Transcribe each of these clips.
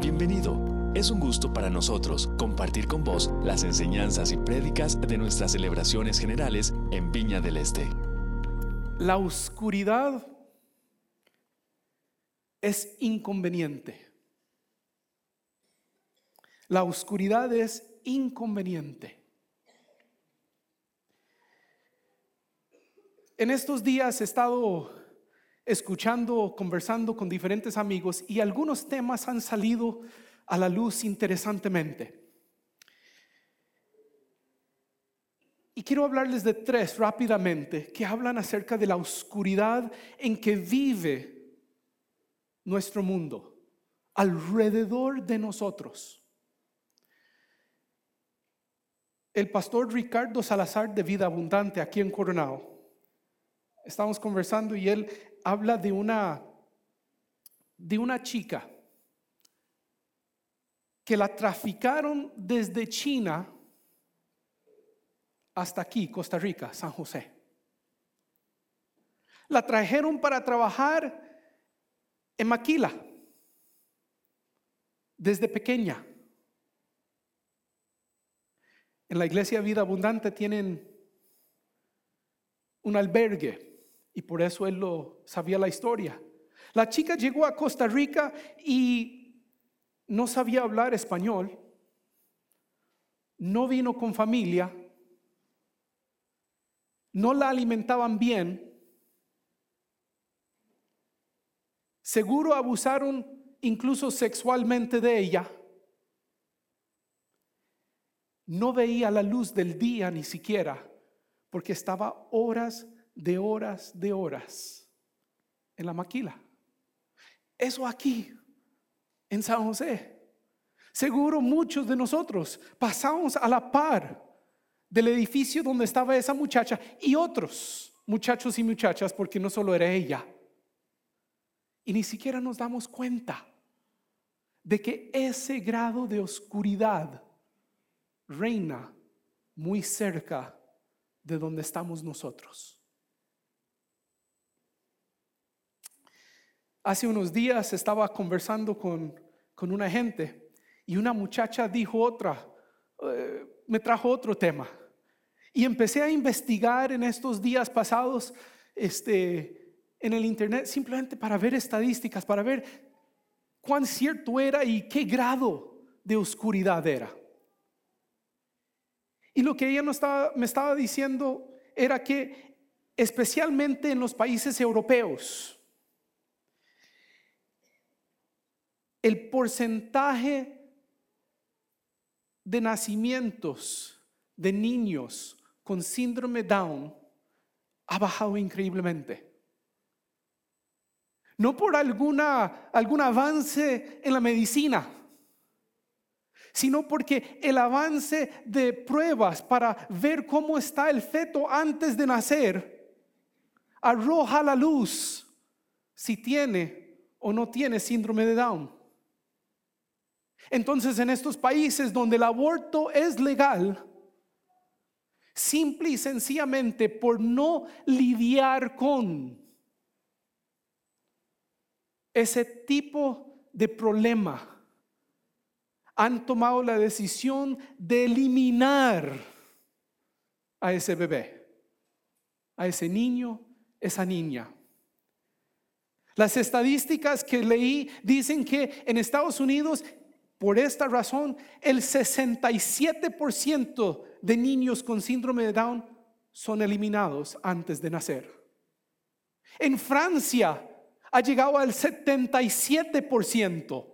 Bienvenido. Es un gusto para nosotros compartir con vos las enseñanzas y prédicas de nuestras celebraciones generales en Viña del Este. La oscuridad es inconveniente. La oscuridad es inconveniente. En estos días he estado escuchando, conversando con diferentes amigos y algunos temas han salido a la luz interesantemente. Y quiero hablarles de tres rápidamente que hablan acerca de la oscuridad en que vive nuestro mundo, alrededor de nosotros. El pastor Ricardo Salazar de Vida Abundante aquí en Coronado, estamos conversando y él habla de una, de una chica que la traficaron desde China hasta aquí, Costa Rica, San José. La trajeron para trabajar en Maquila desde pequeña. En la iglesia Vida Abundante tienen un albergue y por eso él lo sabía la historia. La chica llegó a Costa Rica y no sabía hablar español, no vino con familia, no la alimentaban bien, seguro abusaron incluso sexualmente de ella, no veía la luz del día ni siquiera, porque estaba horas de horas de horas en la maquila. Eso aquí, en San José. Seguro muchos de nosotros pasamos a la par del edificio donde estaba esa muchacha y otros muchachos y muchachas, porque no solo era ella. Y ni siquiera nos damos cuenta de que ese grado de oscuridad reina muy cerca de donde estamos nosotros. Hace unos días estaba conversando con, una gente y una muchacha dijo otra, eh, me trajo otro tema. Y empecé a investigar en estos días pasados este, en el Internet simplemente para ver estadísticas, para ver cuán cierto era y qué grado de oscuridad era. Y lo que ella me estaba diciendo era que especialmente en los países europeos, el porcentaje de nacimientos de niños con síndrome Down ha bajado increíblemente. No por alguna, algún avance en la medicina, sino porque el avance de pruebas para ver cómo está el feto antes de nacer arroja la luz si tiene o no tiene síndrome de Down. Entonces en estos países donde el aborto es legal, simple y sencillamente por no lidiar con ese tipo de problema, han tomado la decisión de eliminar a ese bebé, a ese niño, esa niña. Las estadísticas que leí dicen que en Estados Unidos por esta razón, el 67% de niños con síndrome de Down son eliminados antes de nacer. En Francia ha llegado al 77%.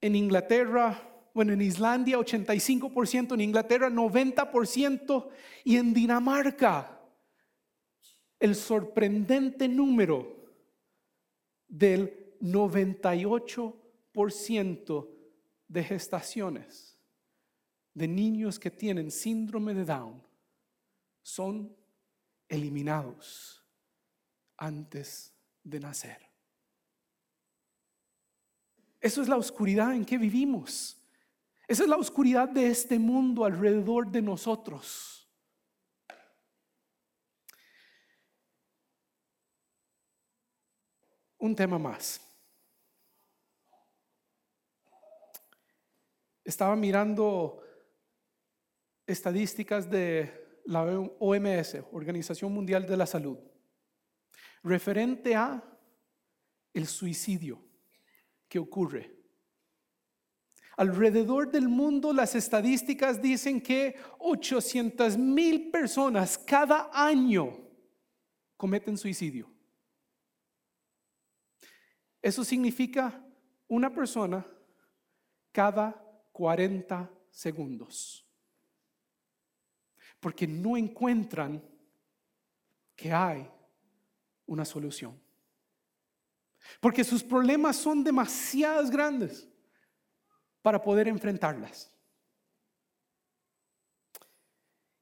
En Inglaterra, bueno, en Islandia 85%, en Inglaterra 90% y en Dinamarca el sorprendente número del 98% de gestaciones de niños que tienen síndrome de Down son eliminados antes de nacer. Eso es la oscuridad en que vivimos. Esa es la oscuridad de este mundo alrededor de nosotros. Un tema más. Estaba mirando estadísticas de la OMS, Organización Mundial de la Salud, referente a el suicidio que ocurre. Alrededor del mundo las estadísticas dicen que 800 mil personas cada año cometen suicidio. Eso significa una persona cada 40 segundos. Porque no encuentran que hay una solución. Porque sus problemas son demasiado grandes para poder enfrentarlas.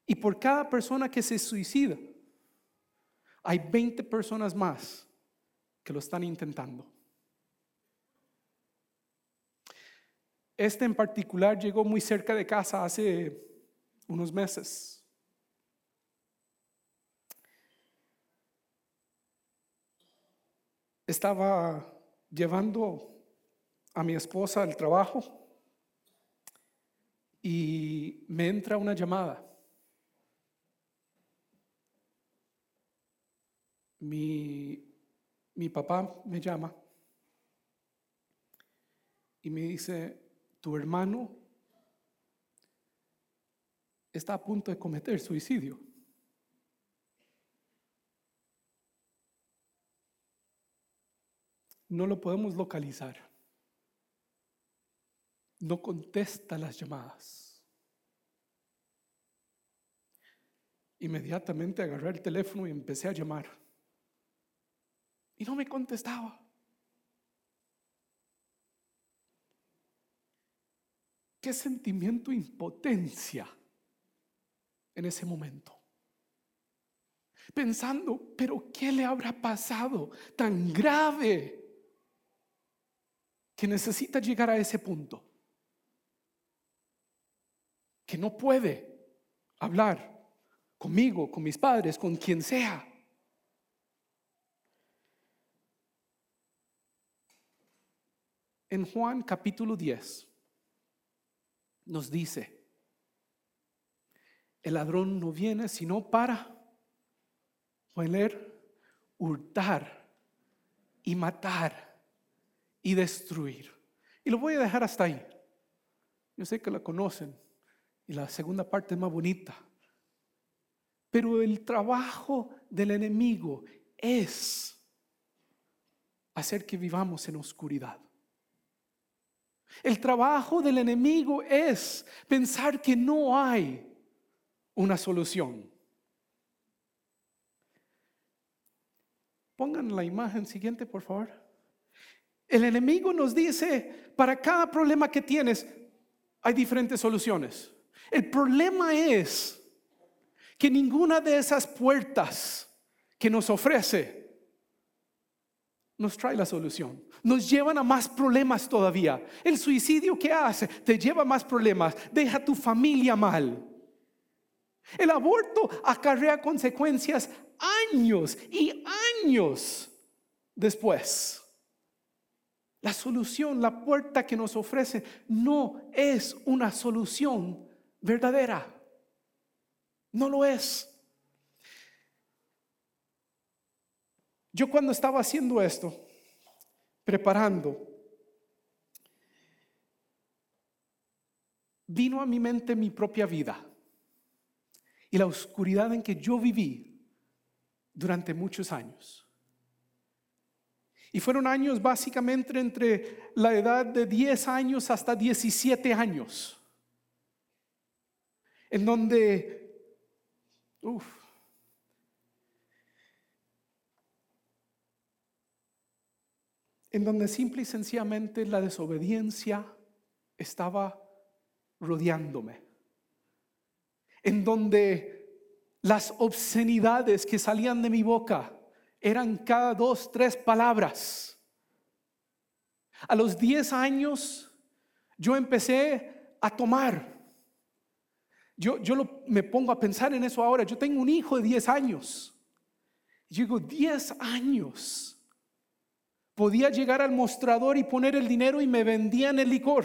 Y por cada persona que se suicida, hay 20 personas más que lo están intentando. Este en particular llegó muy cerca de casa hace unos meses. Estaba llevando a mi esposa al trabajo y me entra una llamada. Mi, mi papá me llama y me dice, tu hermano está a punto de cometer suicidio. No lo podemos localizar. No contesta las llamadas. Inmediatamente agarré el teléfono y empecé a llamar. Y no me contestaba. Qué sentimiento de impotencia en ese momento. Pensando, pero ¿qué le habrá pasado tan grave que necesita llegar a ese punto? Que no puede hablar conmigo, con mis padres, con quien sea. En Juan capítulo 10 nos dice, el ladrón no viene sino para poner, hurtar y matar y destruir. Y lo voy a dejar hasta ahí. Yo sé que la conocen y la segunda parte es más bonita. Pero el trabajo del enemigo es hacer que vivamos en oscuridad. El trabajo del enemigo es pensar que no hay una solución. Pongan la imagen siguiente, por favor. El enemigo nos dice, para cada problema que tienes, hay diferentes soluciones. El problema es que ninguna de esas puertas que nos ofrece nos trae la solución. Nos llevan a más problemas todavía. El suicidio que hace te lleva a más problemas. Deja a tu familia mal. El aborto acarrea consecuencias años y años después. La solución, la puerta que nos ofrece no es una solución verdadera. No lo es. Yo cuando estaba haciendo esto, preparando, vino a mi mente mi propia vida y la oscuridad en que yo viví durante muchos años. Y fueron años básicamente entre la edad de 10 años hasta 17 años, en donde, uff, en donde simple y sencillamente la desobediencia estaba rodeándome, en donde las obscenidades que salían de mi boca eran cada dos, tres palabras. A los diez años yo empecé a tomar. Yo, yo me pongo a pensar en eso ahora. Yo tengo un hijo de diez años. Y digo, diez años Podía llegar al mostrador y poner el dinero y me vendían el licor.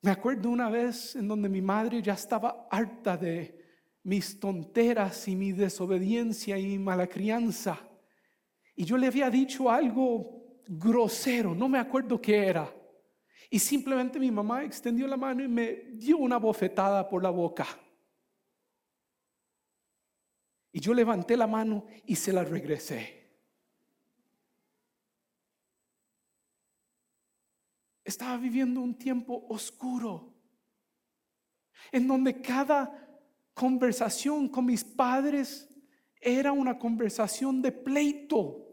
Me acuerdo una vez en donde mi madre ya estaba harta de mis tonteras y mi desobediencia y mala crianza. Y yo le había dicho algo grosero, no me acuerdo qué era. Y simplemente mi mamá extendió la mano y me dio una bofetada por la boca. Y yo levanté la mano y se la regresé. Estaba viviendo un tiempo oscuro, en donde cada conversación con mis padres era una conversación de pleito.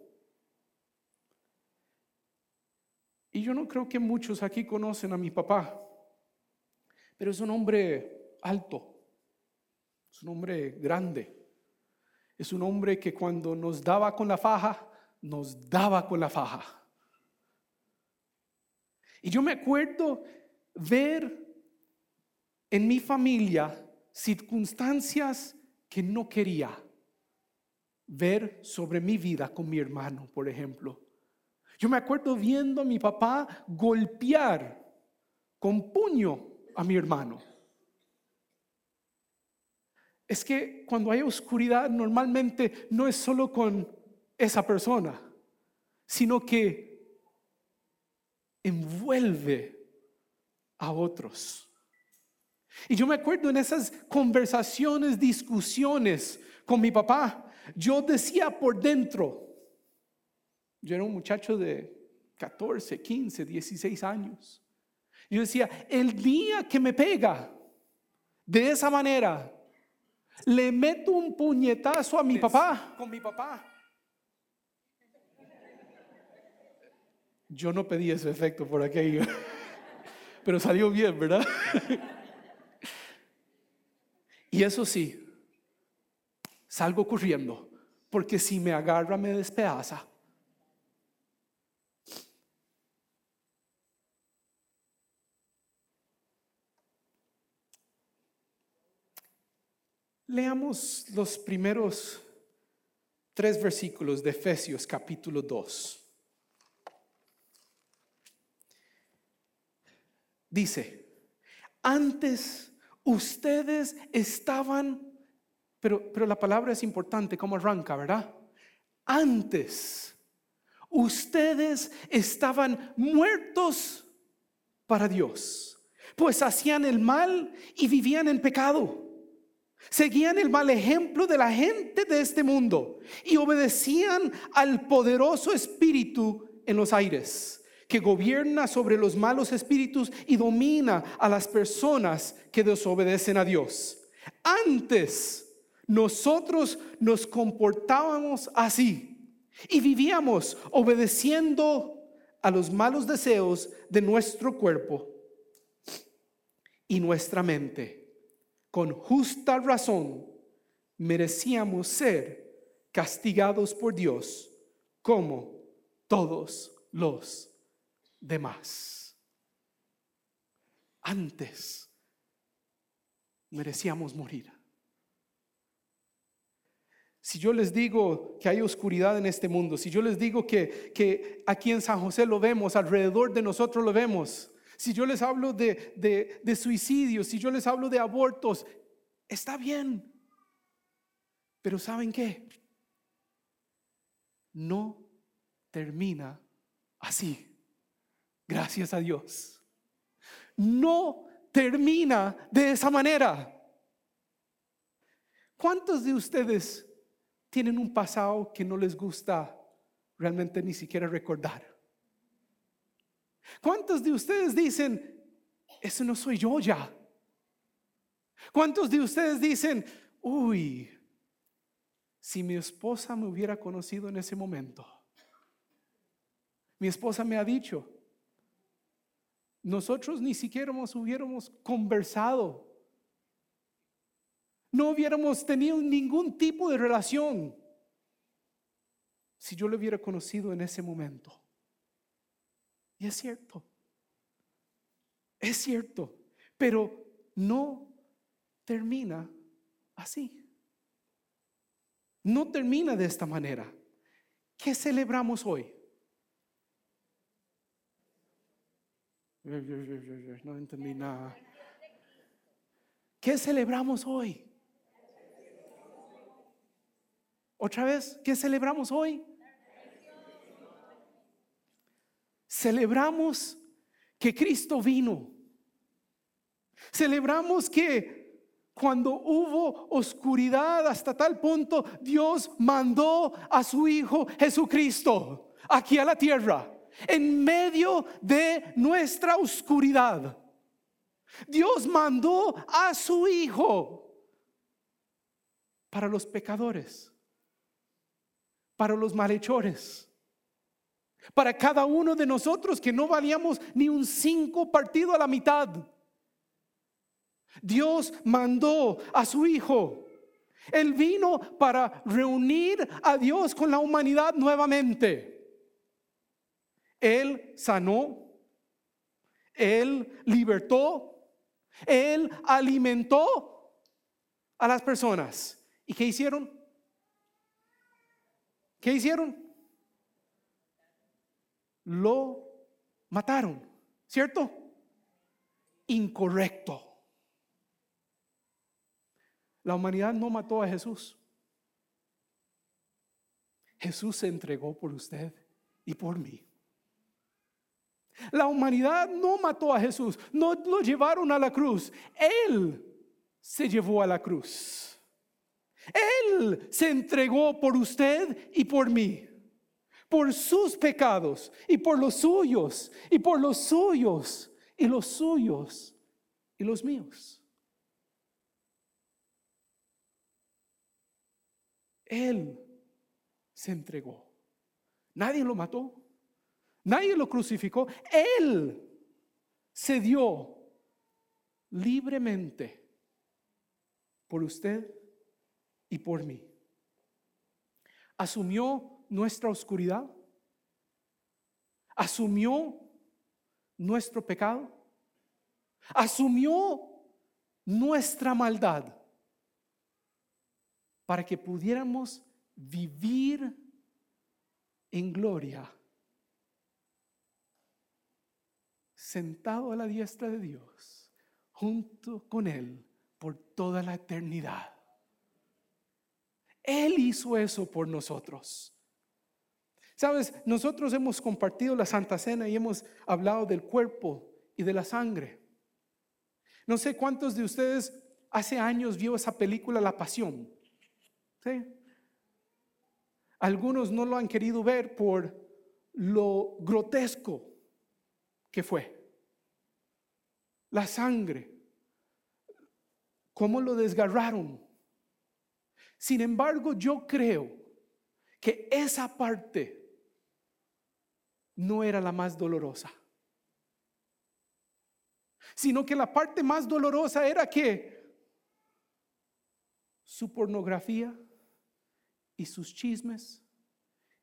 Y yo no creo que muchos aquí conocen a mi papá, pero es un hombre alto, es un hombre grande, es un hombre que cuando nos daba con la faja, nos daba con la faja. Y yo me acuerdo ver en mi familia circunstancias que no quería ver sobre mi vida con mi hermano, por ejemplo. Yo me acuerdo viendo a mi papá golpear con puño a mi hermano. Es que cuando hay oscuridad normalmente no es solo con esa persona, sino que envuelve a otros. Y yo me acuerdo en esas conversaciones, discusiones con mi papá, yo decía por dentro, yo era un muchacho de 14, 15, 16 años. Yo decía, el día que me pega de esa manera, le meto un puñetazo a mi papá. Con mi papá. Yo no pedí ese efecto por aquello, pero salió bien, ¿verdad? Y eso sí, salgo corriendo, porque si me agarra me despedaza. Leamos los primeros tres versículos de Efesios capítulo 2. Dice, antes ustedes estaban, pero, pero la palabra es importante, como arranca, ¿verdad? Antes, ustedes estaban muertos para Dios, pues hacían el mal y vivían en pecado. Seguían el mal ejemplo de la gente de este mundo y obedecían al poderoso espíritu en los aires, que gobierna sobre los malos espíritus y domina a las personas que desobedecen a Dios. Antes nosotros nos comportábamos así y vivíamos obedeciendo a los malos deseos de nuestro cuerpo y nuestra mente con justa razón merecíamos ser castigados por Dios como todos los demás. Antes merecíamos morir. Si yo les digo que hay oscuridad en este mundo, si yo les digo que, que aquí en San José lo vemos, alrededor de nosotros lo vemos, si yo les hablo de, de, suicidios, si yo les hablo de abortos, está bien. Pero ¿saben qué? No termina así. Gracias a Dios. No termina de esa manera. ¿Cuántos de ustedes tienen un pasado que no les gusta realmente ni siquiera recordar? ¿Cuántos de ustedes dicen, eso no soy yo ya? ¿Cuántos de ustedes dicen, uy, si mi esposa me hubiera conocido en ese momento? Mi esposa me ha dicho, nosotros ni siquiera hubiéramos conversado, no hubiéramos tenido ningún tipo de relación si yo le hubiera conocido en ese momento. Y es cierto, es cierto, pero no termina así. no termina de esta manera. ¿Qué celebramos hoy? No entendí nada. ¿Qué celebramos hoy? Otra vez, ¿qué celebramos hoy? Celebramos que Cristo vino. Celebramos que cuando hubo oscuridad hasta tal punto, Dios mandó a su Hijo Jesucristo aquí a la tierra, en medio de nuestra oscuridad. Dios mandó a su Hijo para los pecadores, para los malhechores, para cada uno de nosotros que no valíamos ni un cinco partido a la mitad. Dios mandó a su Hijo. Él vino para reunir a Dios con la humanidad nuevamente. Él sanó, Él libertó, Él alimentó a las personas. ¿Y qué hicieron? ¿Qué hicieron? Lo mataron, ¿cierto? Incorrecto. La humanidad no mató a Jesús. Jesús se entregó por usted y por mí. La humanidad no mató a Jesús, no lo llevaron a la cruz. Él se llevó a la cruz. Él se entregó por usted y por mí, por sus pecados y por los suyos y por los suyos y los suyos y los míos. Él se entregó. Nadie lo mató. Nadie lo crucificó. Él se dio libremente por usted y por mí. Asumió nuestra oscuridad. Asumió nuestro pecado. Asumió nuestra maldad para que pudiéramos vivir en gloria, sentado a la diestra de Dios, junto con Él por toda la eternidad. Él hizo eso por nosotros. Sabes, nosotros hemos compartido la Santa Cena y hemos hablado del cuerpo y de la sangre. No sé cuántos de ustedes hace años vio esa película La Pasión. Algunos no lo han querido ver por lo grotesco que fue. La sangre, cómo lo desgarraron. Sin embargo, yo creo que esa parte no era la más dolorosa, sino que la parte más dolorosa era que su pornografía, y sus chismes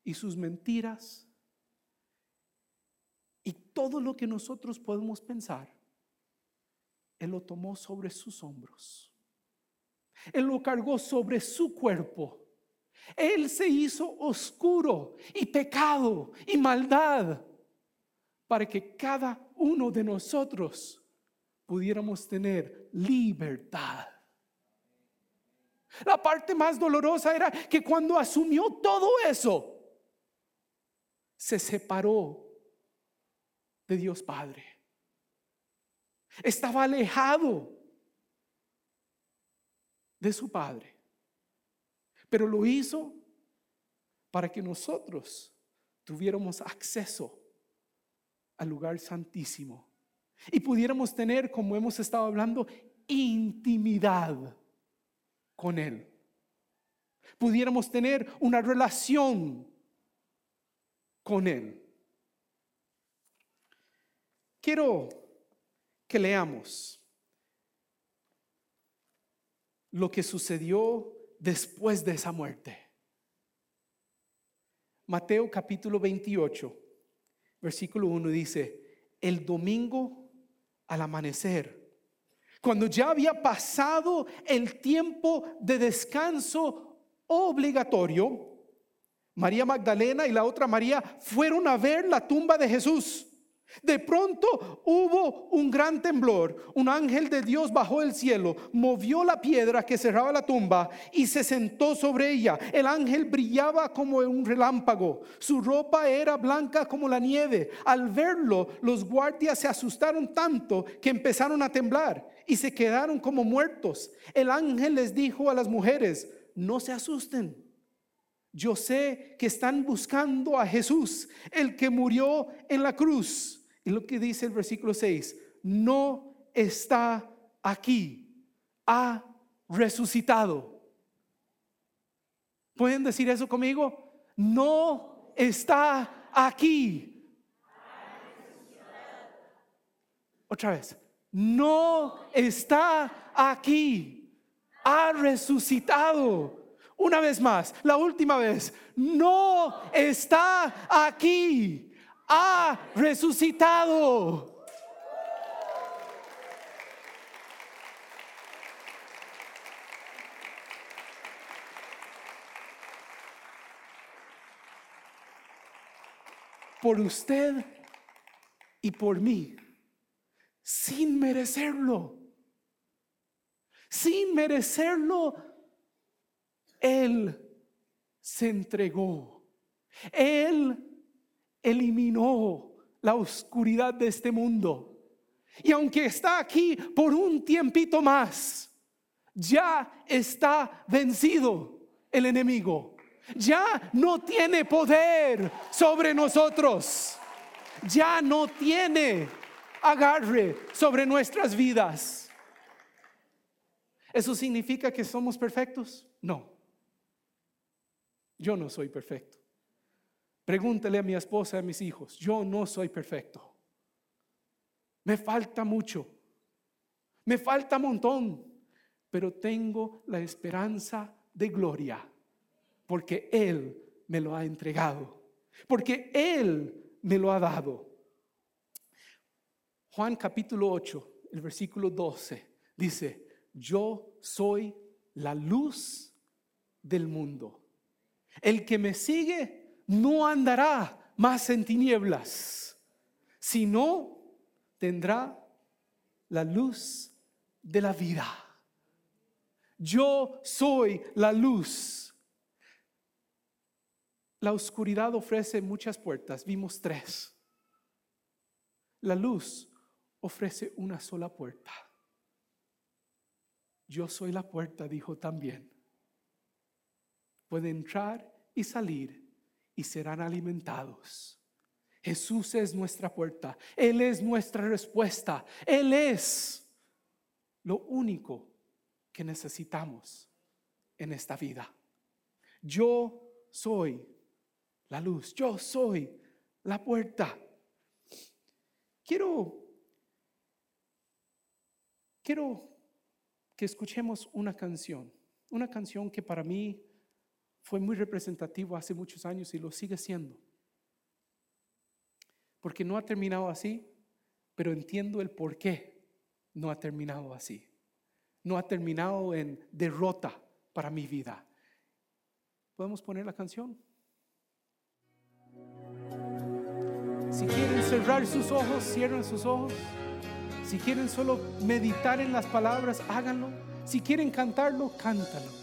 y sus mentiras y todo lo que nosotros podemos pensar, Él lo tomó sobre sus hombros. Él lo cargó sobre su cuerpo. Él se hizo oscuro y pecado y maldad para que cada uno de nosotros pudiéramos tener libertad. La parte más dolorosa era que cuando asumió todo eso, se separó de Dios Padre. Estaba alejado de su Padre. Pero lo hizo para que nosotros tuviéramos acceso al lugar santísimo y pudiéramos tener, como hemos estado hablando, intimidad con Él. Pudiéramos tener una relación con Él. Quiero que leamos lo que sucedió después de esa muerte. Mateo capítulo 28, versículo 1 dice, el domingo al amanecer, cuando ya había pasado el tiempo de descanso obligatorio, María Magdalena y la otra María fueron a ver la tumba de Jesús. De pronto hubo un gran temblor. Un ángel de Dios bajó del cielo, movió la piedra que cerraba la tumba y se sentó sobre ella. El ángel brillaba como un relámpago. Su ropa era blanca como la nieve. Al verlo, los guardias se asustaron tanto que empezaron a temblar y se quedaron como muertos. El ángel les dijo a las mujeres, no se asusten. Yo sé que están buscando a Jesús, el que murió en la cruz y lo que dice el versículo 6, no está aquí, ha resucitado. ¿Pueden decir eso conmigo? No está aquí. Otra vez, no está aquí, ha resucitado. Una vez más, la última vez, no está aquí, ha resucitado. Por usted y por mí, sin merecerlo. Sin merecerlo, Él se entregó. Él eliminó la oscuridad de este mundo. Y aunque está aquí por un tiempito más, ya está vencido el enemigo. Ya no tiene poder sobre nosotros. Ya no tiene agarre sobre nuestras vidas. ¿Eso significa que somos perfectos? No. Yo no soy perfecto. Pregúntele a mi esposa y a mis hijos, yo no soy perfecto. Me falta mucho. Me falta un montón, pero tengo la esperanza de gloria, porque Él me lo ha entregado, porque Él me lo ha dado. Juan capítulo 8, el versículo 12, dice, yo soy la luz del mundo. El que me sigue no andará más en tinieblas, sino tendrá la luz de la vida. Yo soy la luz. La oscuridad ofrece muchas puertas, vimos tres. La luz ofrece una sola puerta. Yo soy la puerta, dijo también. Puede entrar y salir y serán alimentados. Jesús es nuestra puerta, Él es nuestra respuesta, Él es lo único que necesitamos en esta vida. Yo soy la luz, yo soy la puerta. Quiero, quiero que escuchemos una canción, una canción que para mí fue muy representativo hace muchos años y lo sigue siendo. Porque no ha terminado así, pero entiendo el por qué no ha terminado así. No ha terminado en derrota para mi vida. ¿Podemos poner la canción? Si quieren cerrar sus ojos, cierren sus ojos. Si quieren solo meditar en las palabras, háganlo. Si quieren cantarlo, cántalo.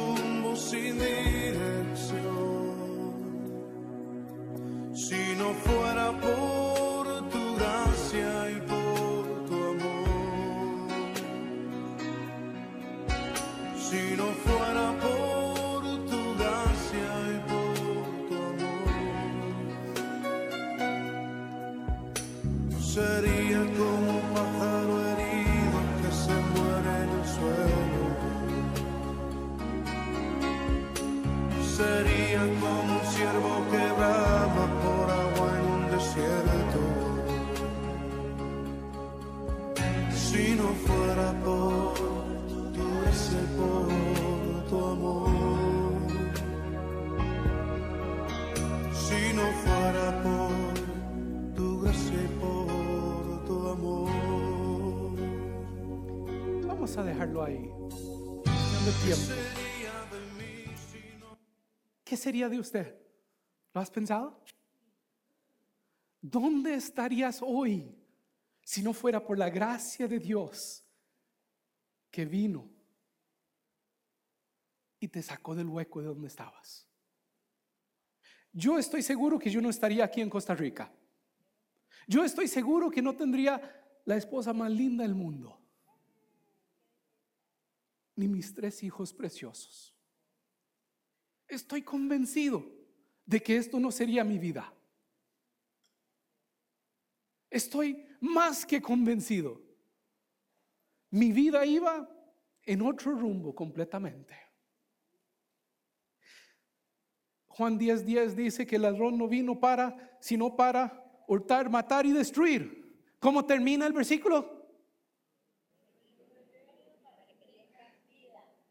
sería de usted? ¿Lo has pensado? ¿Dónde estarías hoy si no fuera por la gracia de Dios que vino y te sacó del hueco de donde estabas? Yo estoy seguro que yo no estaría aquí en Costa Rica. Yo estoy seguro que no tendría la esposa más linda del mundo, ni mis tres hijos preciosos. Estoy convencido de que esto no sería mi vida. Estoy más que convencido. Mi vida iba en otro rumbo completamente. Juan 10:10 10 dice que el ladrón no vino para, sino para hurtar, matar y destruir. ¿Cómo termina el versículo?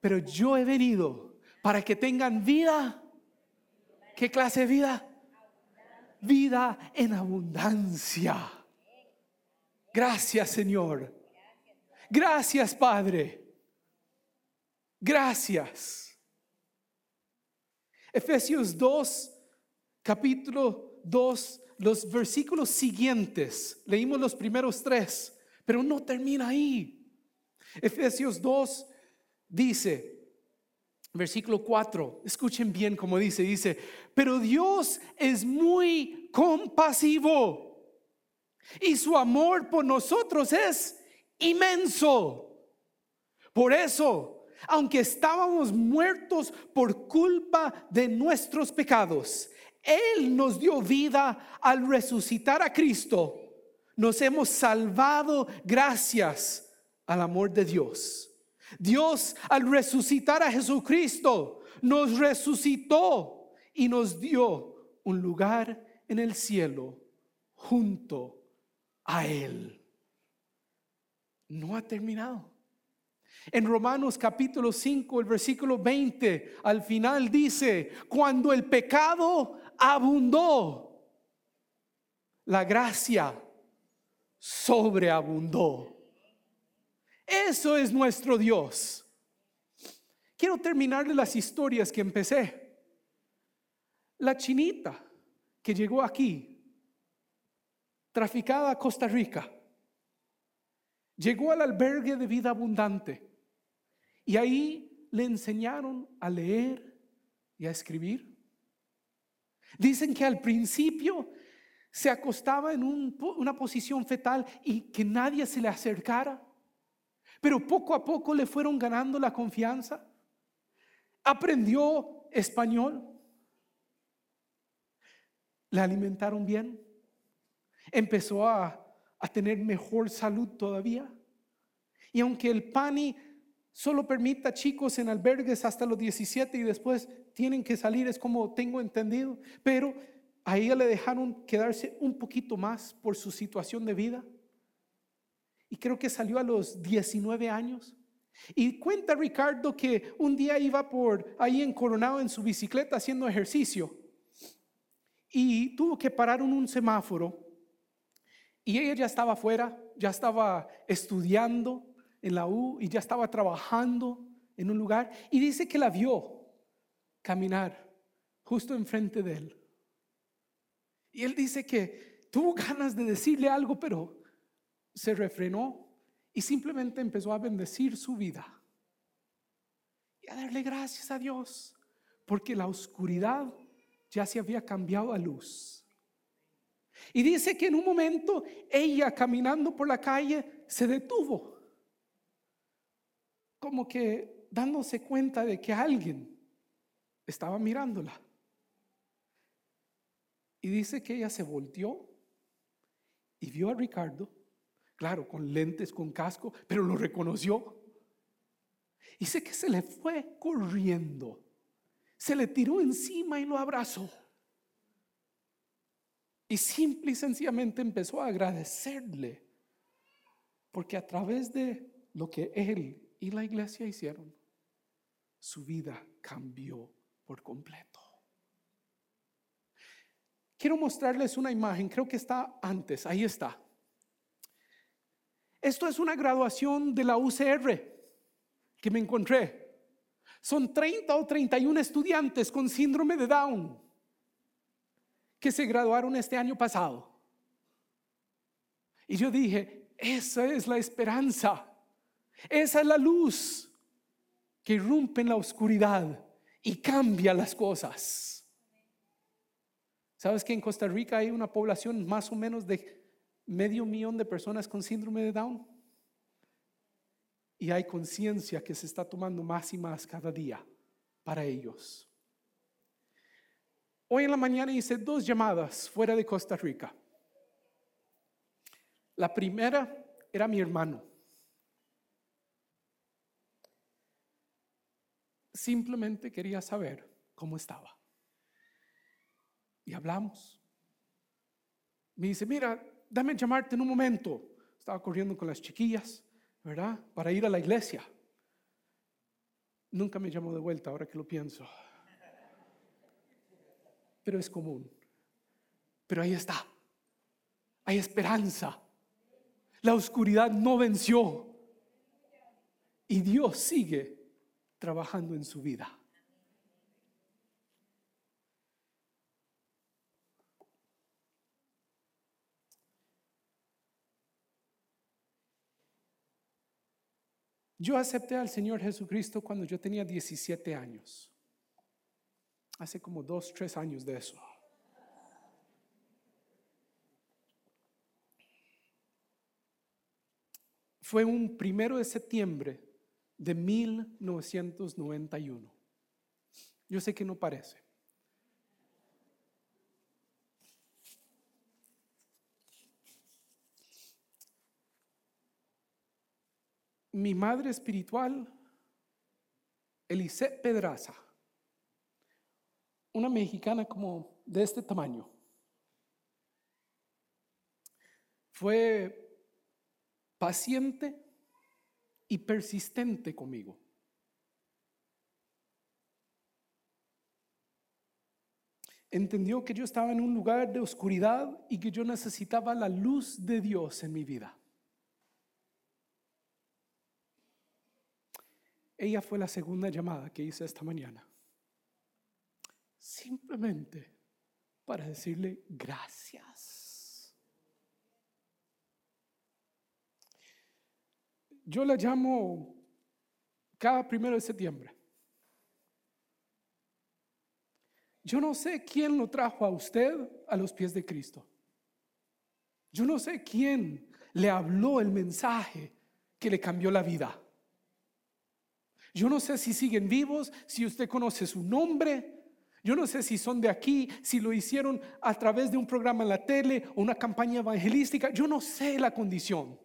Pero yo he venido para que tengan vida. ¿Qué clase de vida? Vida en abundancia. Gracias Señor. Gracias Padre. Gracias. Efesios 2, capítulo 2, los versículos siguientes. Leímos los primeros tres, pero no termina ahí. Efesios 2 dice, Versículo 4, escuchen bien como dice, dice, pero Dios es muy compasivo y su amor por nosotros es inmenso. Por eso, aunque estábamos muertos por culpa de nuestros pecados, Él nos dio vida al resucitar a Cristo. Nos hemos salvado gracias al amor de Dios. Dios al resucitar a Jesucristo nos resucitó y nos dio un lugar en el cielo junto a Él. No ha terminado. En Romanos capítulo 5, el versículo 20, al final dice, cuando el pecado abundó, la gracia sobreabundó. Eso es nuestro Dios. Quiero terminarle las historias que empecé. La chinita que llegó aquí, traficada a Costa Rica, llegó al albergue de vida abundante y ahí le enseñaron a leer y a escribir. Dicen que al principio se acostaba en una posición fetal y que nadie se le acercara. Pero poco a poco le fueron ganando la confianza. Aprendió español. Le alimentaron bien. Empezó a, tener mejor salud todavía. Y aunque el PANI solo permita chicos en albergues hasta los 17 y después tienen que salir, es como tengo entendido, pero a ella le dejaron quedarse un poquito más por su situación de vida y creo que salió a los 19 años. Y cuenta Ricardo que un día iba por ahí en Coronado en su bicicleta haciendo ejercicio y tuvo que parar en un semáforo y ella ya estaba afuera, ya estaba estudiando en la U y ya estaba trabajando en un lugar y dice que la vio caminar justo enfrente de él. Y él dice que tuvo ganas de decirle algo, pero se refrenó y simplemente empezó a bendecir su vida y a darle gracias a Dios, porque la oscuridad ya se había cambiado a luz. Y dice que en un momento ella caminando por la calle se detuvo, como que dándose cuenta de que alguien estaba mirándola. Y dice que ella se volteó y vio a Ricardo claro, con lentes, con casco, pero lo reconoció. Y sé que se le fue corriendo. se le tiró encima y lo abrazó. Y simple y sencillamente empezó a agradecerle, porque a través de lo que él y la iglesia hicieron, su vida cambió por completo. Quiero mostrarles una imagen, creo que está antes, ahí está. Esto es una graduación de la UCR que me encontré. Son 30 o 31 estudiantes con síndrome de Down que se graduaron este año pasado. Y yo dije, esa es la esperanza, esa es la luz que irrumpe en la oscuridad y cambia las cosas. ¿Sabes que en Costa Rica hay una población más o menos de medio millón de personas con síndrome de Down? Y hay conciencia que se está tomando más y más cada día para ellos. Hoy en la mañana hice dos llamadas fuera de Costa Rica. La primera era mi hermano. Simplemente quería saber cómo estaba. Y hablamos. Me dice, mira, dame llamarte en un momento. Estaba corriendo con las chiquillas, ¿verdad? Para ir a la iglesia. Nunca me llamó de vuelta ahora que lo pienso pero es común. Pero ahí está. Hay esperanza. La oscuridad no venció. Y Dios sigue trabajando en su vida. Yo acepté al Señor Jesucristo cuando yo tenía 17 años hace como dos, tres años de eso. Fue un primero de septiembre de 1991. Yo sé que no parece. Mi madre espiritual, Elise Pedraza, una mexicana como de este tamaño. Fue paciente y persistente conmigo. Entendió que yo estaba en un lugar de oscuridad y que yo necesitaba la luz de Dios en mi vida. Ella fue la segunda llamada que hice esta mañana simplemente para decirle gracias. Yo la llamo cada primero de septiembre. Yo no sé quién lo trajo a usted a los pies de Cristo. Yo no sé quién le habló el mensaje que le cambió la vida. Yo no sé si siguen vivos, si usted conoce su nombre, yo no sé si son de aquí, si lo hicieron a través de un programa en la tele o una campaña evangelística. Yo no sé la condición.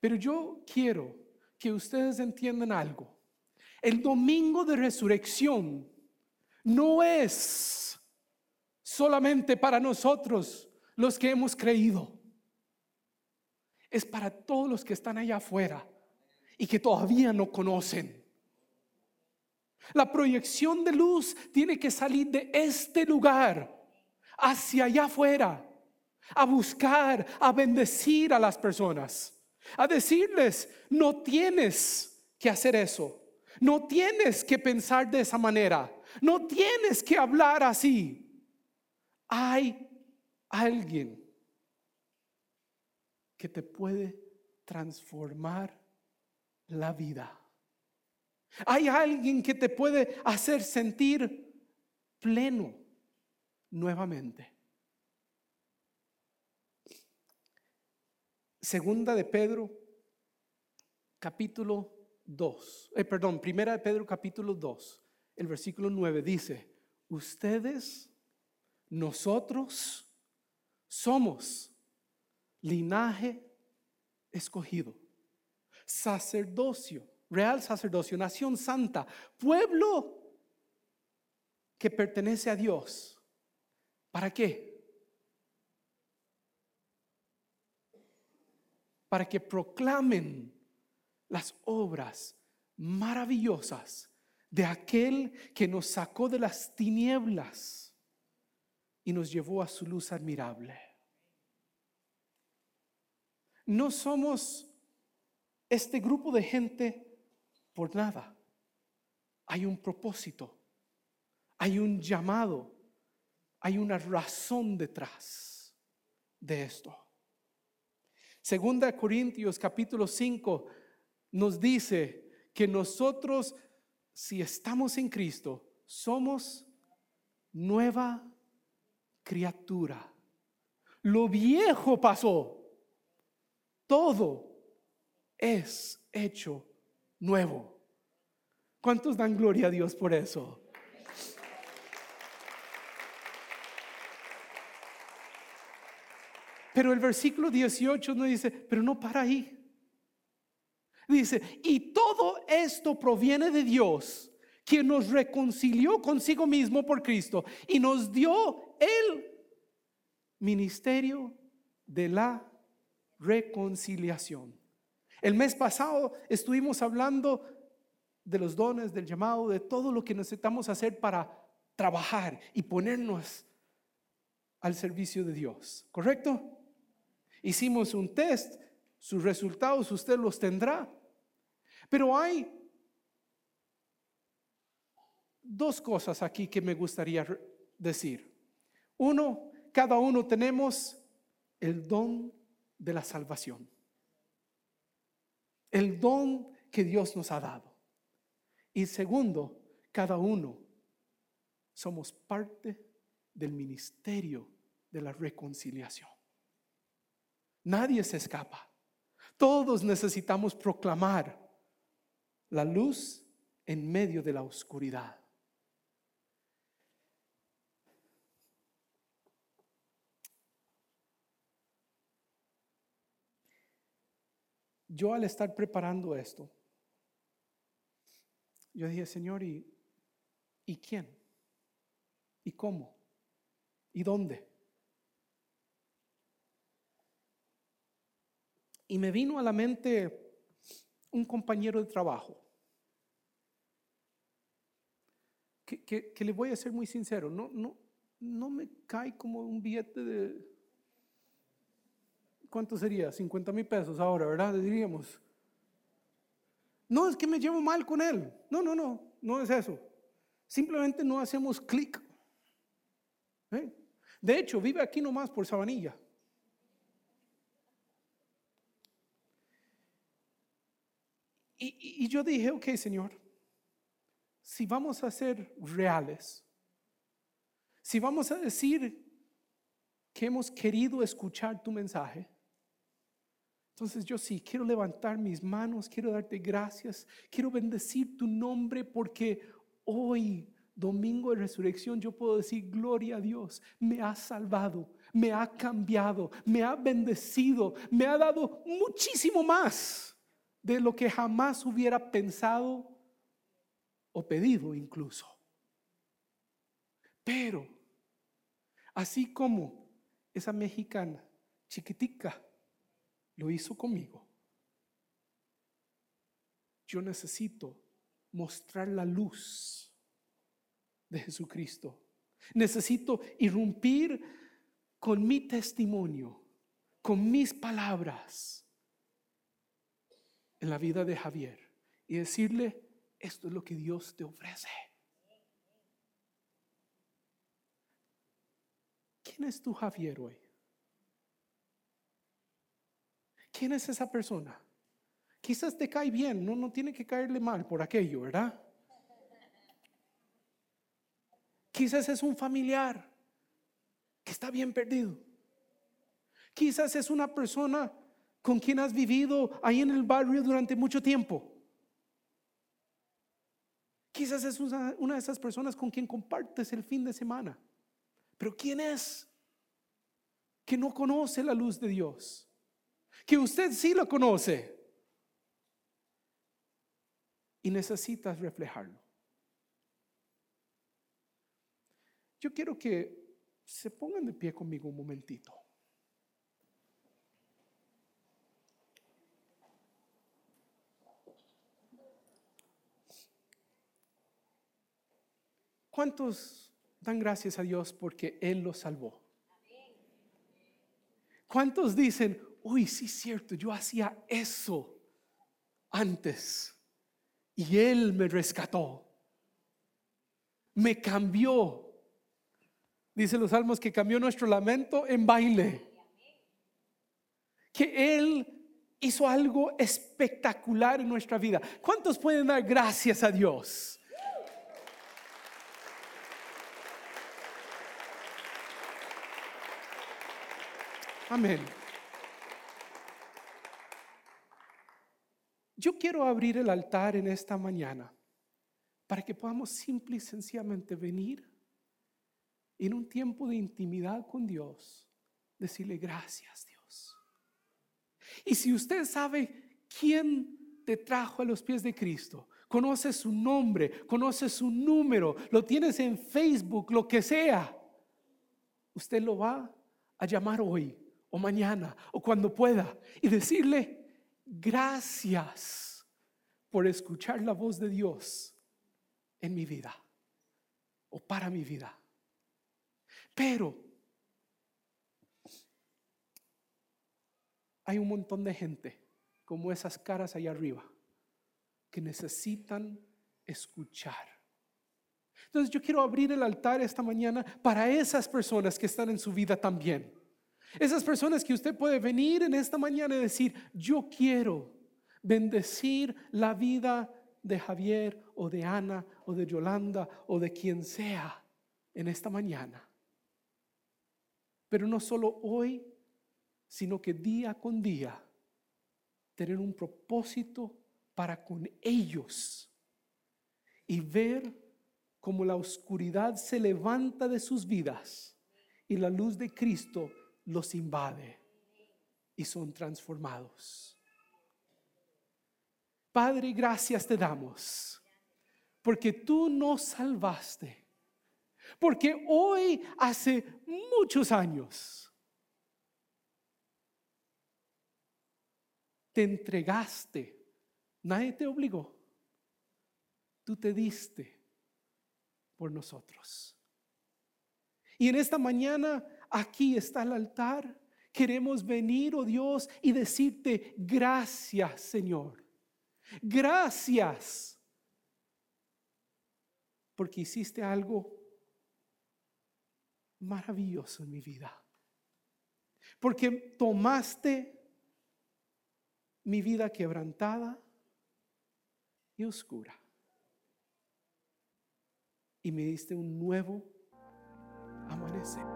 Pero yo quiero que ustedes entiendan algo. El domingo de resurrección no es solamente para nosotros los que hemos creído. Es para todos los que están allá afuera y que todavía no conocen. La proyección de luz tiene que salir de este lugar hacia allá afuera, a buscar, a bendecir a las personas, a decirles, no tienes que hacer eso, no tienes que pensar de esa manera, no tienes que hablar así. Hay alguien que te puede transformar la vida. Hay alguien que te puede hacer sentir pleno nuevamente. Segunda de Pedro, capítulo 2. Eh, perdón, primera de Pedro, capítulo 2. El versículo 9 dice, ustedes, nosotros somos linaje escogido, sacerdocio real sacerdocio, nación santa, pueblo que pertenece a Dios. ¿Para qué? Para que proclamen las obras maravillosas de aquel que nos sacó de las tinieblas y nos llevó a su luz admirable. No somos este grupo de gente por nada. Hay un propósito, hay un llamado, hay una razón detrás de esto. Segunda Corintios capítulo 5 nos dice que nosotros, si estamos en Cristo, somos nueva criatura. Lo viejo pasó. Todo es hecho nuevo. ¿Cuántos dan gloria a Dios por eso? Pero el versículo 18 nos dice, pero no para ahí. Dice, y todo esto proviene de Dios, quien nos reconcilió consigo mismo por Cristo y nos dio el ministerio de la reconciliación. El mes pasado estuvimos hablando de los dones, del llamado, de todo lo que necesitamos hacer para trabajar y ponernos al servicio de Dios. ¿Correcto? Hicimos un test, sus resultados usted los tendrá. Pero hay dos cosas aquí que me gustaría decir. Uno, cada uno tenemos el don de la salvación. El don que Dios nos ha dado. Y segundo, cada uno somos parte del ministerio de la reconciliación. Nadie se escapa. Todos necesitamos proclamar la luz en medio de la oscuridad. Yo al estar preparando esto, yo dije, Señor, ¿y, ¿y quién? ¿Y cómo? ¿Y dónde? Y me vino a la mente un compañero de trabajo, que, le voy a ser muy sincero, no, no, no me cae como un billete de, ¿cuánto sería? 50 mil pesos ahora, ¿verdad? Diríamos. No es que me llevo mal con él. No, no, no, no es eso. Simplemente no hacemos clic. ¿Eh? De hecho, vive aquí nomás por Sabanilla. Y, yo dije, ok, Señor, si vamos a ser reales, si vamos a decir que hemos querido escuchar tu mensaje, entonces yo sí, quiero levantar mis manos, quiero darte gracias, quiero bendecir tu nombre porque hoy, domingo de resurrección, yo puedo decir, gloria a Dios, me ha salvado, me ha cambiado, me ha bendecido, me ha dado muchísimo más de lo que jamás hubiera pensado o pedido incluso. Pero, así como esa mexicana chiquitica lo hizo conmigo, yo necesito mostrar la luz de Jesucristo. Necesito irrumpir con mi testimonio, con mis palabras en la vida de Javier y decirle, esto es lo que Dios te ofrece. ¿Quién es tu Javier hoy? ¿Quién es esa persona? Quizás te cae bien, no, no tiene que caerle mal por aquello, ¿verdad? Quizás es un familiar que está bien perdido. Quizás es una persona con quien has vivido ahí en el barrio durante mucho tiempo. Quizás es una, de esas personas con quien compartes el fin de semana. Pero ¿quién es? Que no conoce la luz de Dios. Que usted sí lo conoce. Y necesitas reflejarlo. Yo quiero que se pongan de pie conmigo un momentito. ¿Cuántos dan gracias a Dios porque Él los salvó? ¿Cuántos dicen, uy, sí es cierto, yo hacía eso antes y Él me rescató? Me cambió. Dice los salmos que cambió nuestro lamento en baile. Que Él hizo algo espectacular en nuestra vida. ¿Cuántos pueden dar gracias a Dios? Amén. Yo quiero abrir el altar en esta mañana para que podamos simple y sencillamente venir en un tiempo de intimidad con Dios, decirle gracias Dios. Y si usted sabe quién te trajo a los pies de Cristo, conoce su nombre, conoce su número, lo tienes en Facebook, lo que sea, usted lo va a llamar hoy o mañana o cuando pueda y decirle gracias por escuchar la voz de Dios en mi vida o para mi vida. Pero hay un montón de gente como esas caras allá arriba que necesitan escuchar. Entonces yo quiero abrir el altar esta mañana para esas personas que están en su vida también. Esas personas que usted puede venir en esta mañana y decir, yo quiero bendecir la vida de Javier o de Ana o de Yolanda o de quien sea en esta mañana. Pero no solo hoy, sino que día con día tener un propósito para con ellos y ver cómo la oscuridad se levanta de sus vidas y la luz de Cristo los invade y son transformados. Padre, gracias te damos, porque tú nos salvaste, porque hoy, hace muchos años, te entregaste, nadie te obligó, tú te diste por nosotros. Y en esta mañana aquí está el altar. Queremos venir, oh Dios, y decirte gracias, Señor. Gracias. Porque hiciste algo maravilloso en mi vida. Porque tomaste mi vida quebrantada y oscura. Y me diste un nuevo amanecer.